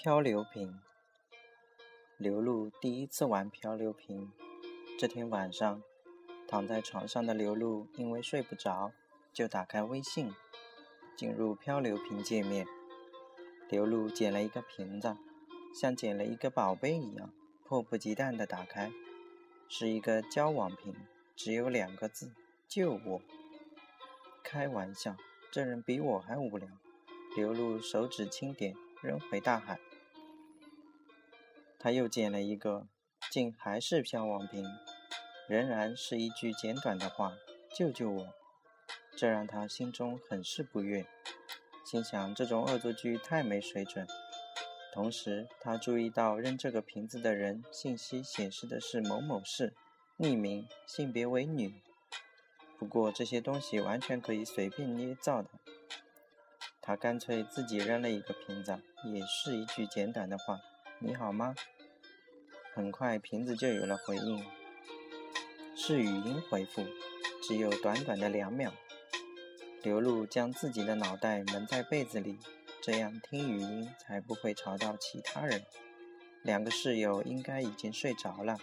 漂流瓶。刘露第一次玩漂流瓶。这天晚上，躺在床上的刘露因为睡不着，就打开微信，进入漂流瓶界面。刘露捡了一个瓶子，像捡了一个宝贝一样，迫不及待地打开，是一个交往瓶，只有两个字：救我。开玩笑，这人比我还无聊。刘露手指轻点。扔回大海。他又捡了一个，竟还是漂王瓶，仍然是一句简短的话：“救救我！”这让他心中很是不悦，心想这种恶作剧太没水准。同时，他注意到扔这个瓶子的人信息显示的是某某市，匿名，性别为女。不过这些东西完全可以随便捏造的。他干脆自己扔了一个瓶子，也是一句简短的话：“你好吗？”很快瓶子就有了回应，是语音回复，只有短短的两秒。刘露将自己的脑袋蒙在被子里，这样听语音才不会吵到其他人。两个室友应该已经睡着了。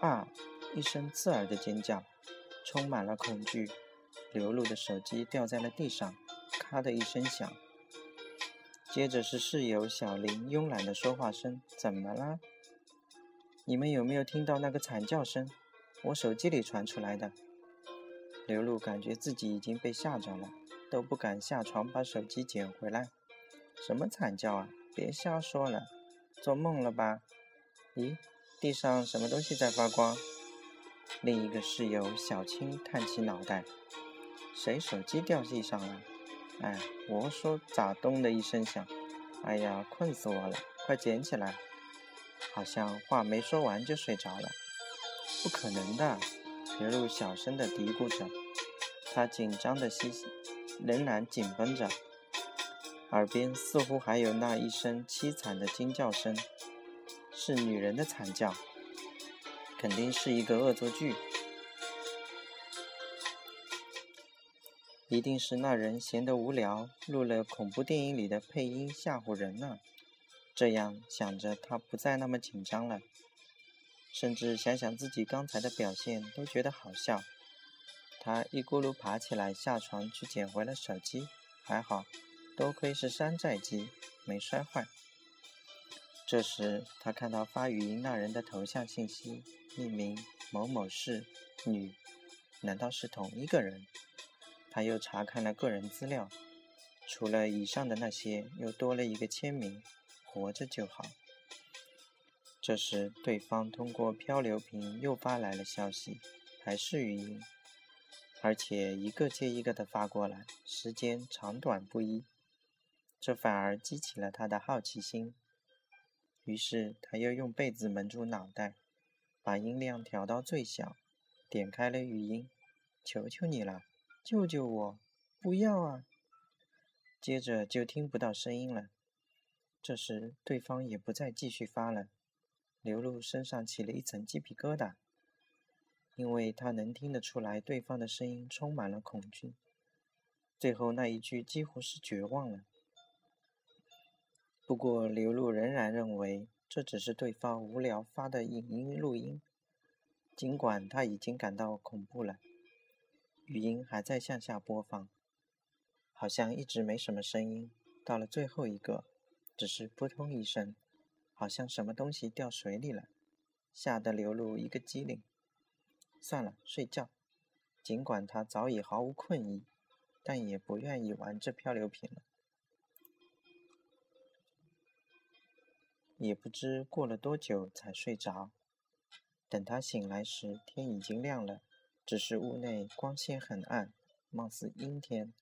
啊！一声刺耳的尖叫，充满了恐惧。刘露的手机掉在了地上。咔的一声响，接着是室友小林慵懒的说话声：“怎么了？你们有没有听到那个惨叫声？我手机里传出来的。”刘露感觉自己已经被吓着了，都不敢下床把手机捡回来。什么惨叫啊？别瞎说了，做梦了吧？咦，地上什么东西在发光？另一个室友小青探起脑袋：“谁手机掉地上了？”哎，我说咋咚的一声响？哎呀，困死我了！快捡起来！好像话没说完就睡着了。不可能的，刘露小声的嘀咕着，她紧张的心仍然紧绷着，耳边似乎还有那一声凄惨的惊叫声，是女人的惨叫，肯定是一个恶作剧。一定是那人闲得无聊，录了恐怖电影里的配音吓唬人呢。这样想着，他不再那么紧张了，甚至想想自己刚才的表现都觉得好笑。他一咕噜爬起来，下床去捡回了手机。还好，多亏是山寨机，没摔坏。这时，他看到发语音那人的头像信息，匿名某某市女，难道是同一个人？他又查看了个人资料，除了以上的那些，又多了一个签名：“活着就好。”这时，对方通过漂流瓶又发来了消息，还是语音，而且一个接一个的发过来，时间长短不一，这反而激起了他的好奇心。于是，他又用被子蒙住脑袋，把音量调到最小，点开了语音：“求求你了。”救救我！不要啊！接着就听不到声音了。这时对方也不再继续发了。刘露身上起了一层鸡皮疙瘩，因为她能听得出来对方的声音充满了恐惧。最后那一句几乎是绝望了。不过刘露仍然认为这只是对方无聊发的影音录音，尽管他已经感到恐怖了。语音还在向下播放，好像一直没什么声音。到了最后一个，只是扑通一声，好像什么东西掉水里了，吓得刘露一个机灵。算了，睡觉。尽管他早已毫无困意，但也不愿意玩这漂流瓶了。也不知过了多久才睡着。等他醒来时，天已经亮了。只是屋内光线很暗，貌似阴天。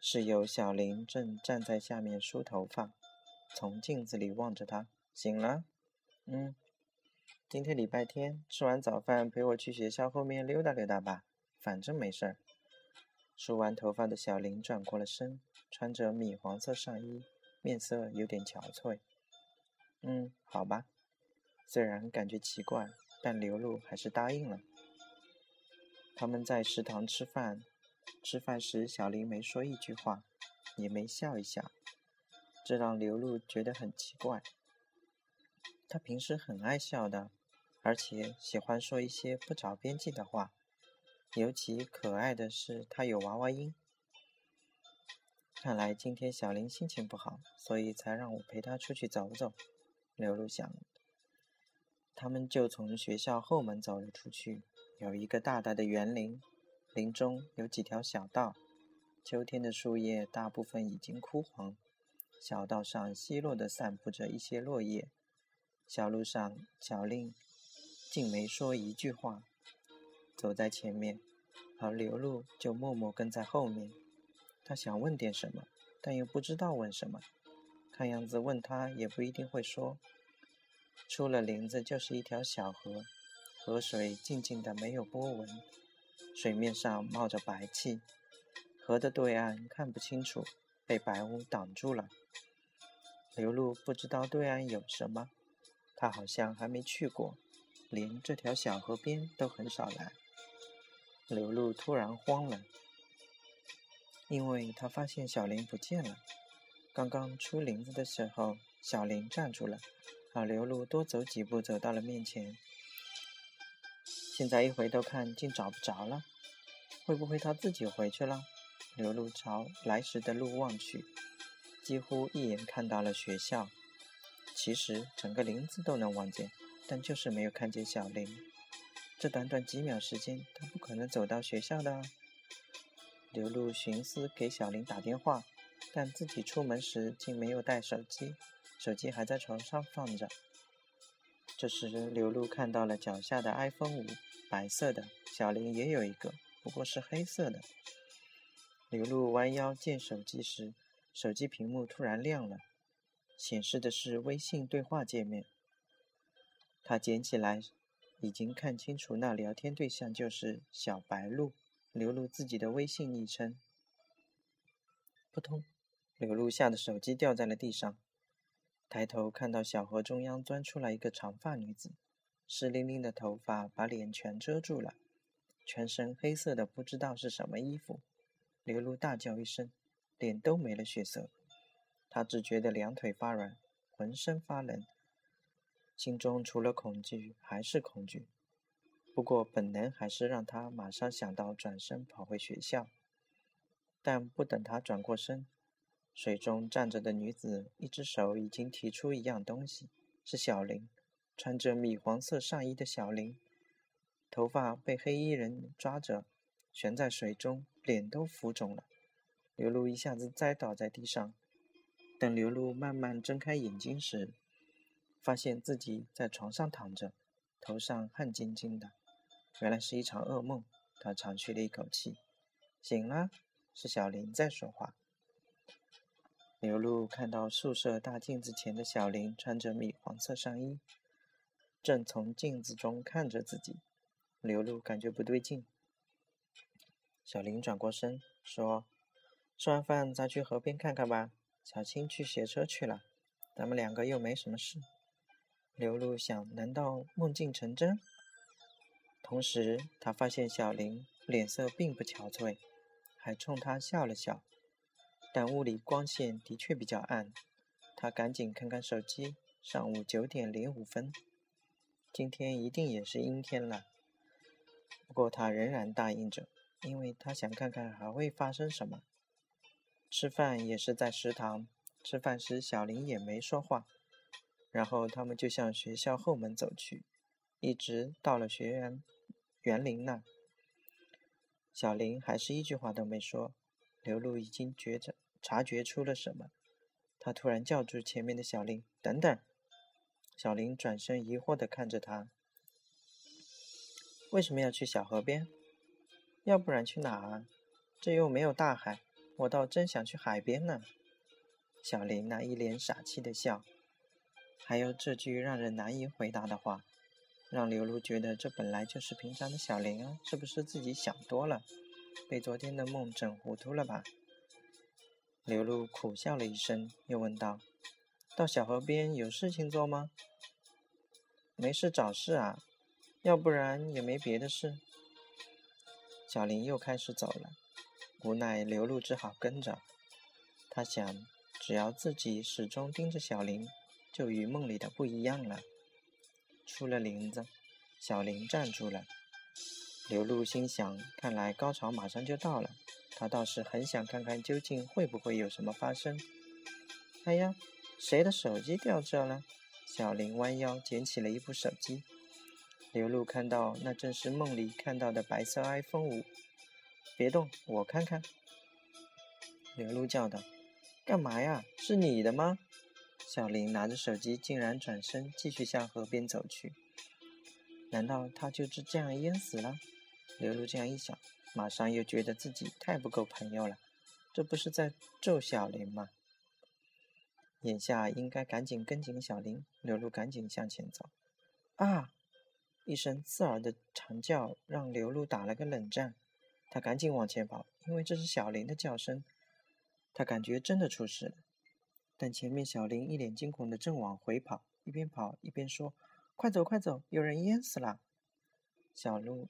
室友小林正站在下面梳头发，从镜子里望着他。醒了？嗯。今天礼拜天，吃完早饭陪我去学校后面溜达溜达吧，反正没事儿。梳完头发的小林转过了身，穿着米黄色上衣，面色有点憔悴。嗯，好吧。虽然感觉奇怪，但刘露还是答应了。他们在食堂吃饭，吃饭时小林没说一句话，也没笑一下，这让刘露觉得很奇怪。他平时很爱笑的，而且喜欢说一些不着边际的话。尤其可爱的是，他有娃娃音。看来今天小林心情不好，所以才让我陪他出去走走。刘露想。他们就从学校后门走了出去。有一个大大的园林，林中有几条小道。秋天的树叶大部分已经枯黄，小道上稀落地散布着一些落叶。小路上，小令竟没说一句话。走在前面，而刘露就默默跟在后面。他想问点什么，但又不知道问什么。看样子问他也不一定会说。出了林子就是一条小河，河水静静的没有波纹，水面上冒着白气。河的对岸看不清楚，被白雾挡住了。刘露不知道对岸有什么，他好像还没去过，连这条小河边都很少来。刘露突然慌了，因为他发现小林不见了。刚刚出林子的时候，小林站住了，而刘露多走几步走到了面前。现在一回头看，竟找不着了。会不会他自己回去了？刘露朝来时的路望去，几乎一眼看到了学校。其实整个林子都能望见，但就是没有看见小林。这短短几秒时间，他不可能走到学校的。刘露寻思给小林打电话，但自己出门时竟没有带手机，手机还在床上放着。这时，刘露看到了脚下的 iPhone 五，白色的，小林也有一个，不过是黑色的。刘露弯腰见手机时，手机屏幕突然亮了，显示的是微信对话界面。他捡起来。已经看清楚，那聊天对象就是小白鹿，刘露自己的微信昵称。扑通，刘露吓得手机掉在了地上，抬头看到小河中央钻出来一个长发女子，湿淋淋的头发把脸全遮住了，全身黑色的不知道是什么衣服。刘露大叫一声，脸都没了血色，她只觉得两腿发软，浑身发冷。心中除了恐惧还是恐惧，不过本能还是让他马上想到转身跑回学校。但不等他转过身，水中站着的女子一只手已经提出一样东西，是小林，穿着米黄色上衣的小林，头发被黑衣人抓着，悬在水中，脸都浮肿了。刘露一下子栽倒在地上，等刘露慢慢睁开眼睛时。发现自己在床上躺着，头上汗津津的，原来是一场噩梦。他长吁了一口气，醒了，是小林在说话。刘露看到宿舍大镜子前的小林，穿着米黄色上衣，正从镜子中看着自己。刘露感觉不对劲。小林转过身说：“吃完饭再去河边看看吧。小青去学车去了，咱们两个又没什么事。”刘露想：难道梦境成真？同时，他发现小林脸色并不憔悴，还冲他笑了笑。但屋里光线的确比较暗，他赶紧看看手机，上午九点零五分，今天一定也是阴天了。不过他仍然答应着，因为他想看看还会发生什么。吃饭也是在食堂，吃饭时小林也没说话。然后他们就向学校后门走去，一直到了学园园林那。小林还是一句话都没说。刘露已经觉着察觉出了什么，他突然叫住前面的小林：“等等！”小林转身疑惑地看着他：“为什么要去小河边？要不然去哪啊？这又没有大海，我倒真想去海边呢。”小林那一脸傻气的笑。还有这句让人难以回答的话，让刘露觉得这本来就是平常的小林啊，是不是自己想多了，被昨天的梦整糊涂了吧？刘露苦笑了一声，又问道：“到小河边有事情做吗？”“没事找事啊，要不然也没别的事。”小林又开始走了，无奈刘露只好跟着。他想，只要自己始终盯着小林，就与梦里的不一样了。出了林子，小林站住了。刘露心想：看来高潮马上就到了。他倒是很想看看究竟会不会有什么发生。哎呀，谁的手机掉这了？小林弯腰捡起了一部手机。刘露看到，那正是梦里看到的白色 iPhone 五。别动，我看看。刘露叫道：“干嘛呀？是你的吗？”小林拿着手机，竟然转身继续向河边走去。难道他就是这样淹死了？刘露这样一想，马上又觉得自己太不够朋友了。这不是在咒小林吗？眼下应该赶紧跟紧小林。刘露赶紧向前走。啊！一声刺耳的长叫让刘露打了个冷战。他赶紧往前跑，因为这是小林的叫声。他感觉真的出事了，但前面小林一脸惊恐的正往回跑，一边跑一边说：“快走，快走，有人淹死了！”小路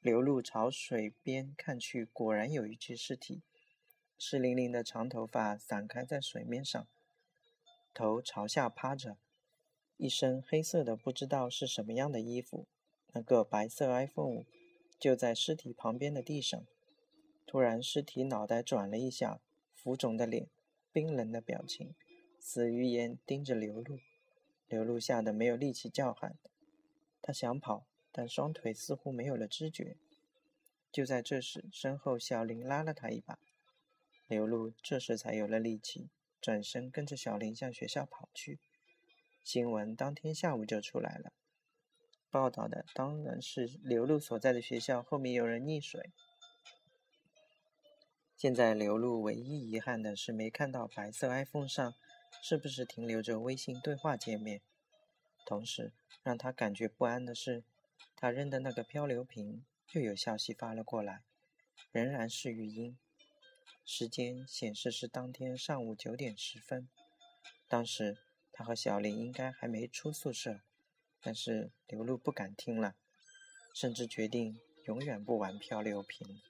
刘露朝水边看去，果然有一具尸体，湿淋淋的长头发散开在水面上，头朝下趴着，一身黑色的不知道是什么样的衣服，那个白色 iPhone。就在尸体旁边的地上，突然，尸体脑袋转了一下，浮肿的脸，冰冷的表情，死鱼眼盯着刘露。刘露吓得没有力气叫喊，他想跑，但双腿似乎没有了知觉。就在这时，身后小林拉了他一把，刘露这时才有了力气，转身跟着小林向学校跑去。新闻当天下午就出来了。报道的当然是刘露所在的学校后面有人溺水。现在刘露唯一遗憾的是没看到白色 iPhone 上是不是停留着微信对话界面。同时让他感觉不安的是，他扔的那个漂流瓶又有消息发了过来，仍然是语音，时间显示是当天上午九点十分。当时他和小林应该还没出宿舍。但是刘露不敢听了，甚至决定永远不玩漂流瓶。